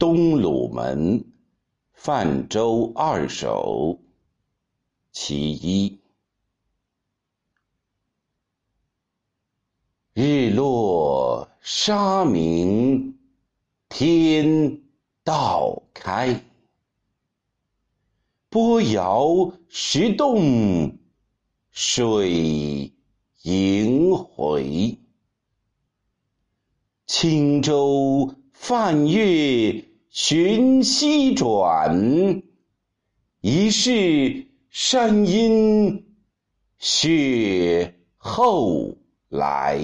东鲁门，泛舟二首，其一。日落沙明，天道开。波摇石动，水萦回。轻舟泛月寻溪转，疑是山阴雪后来。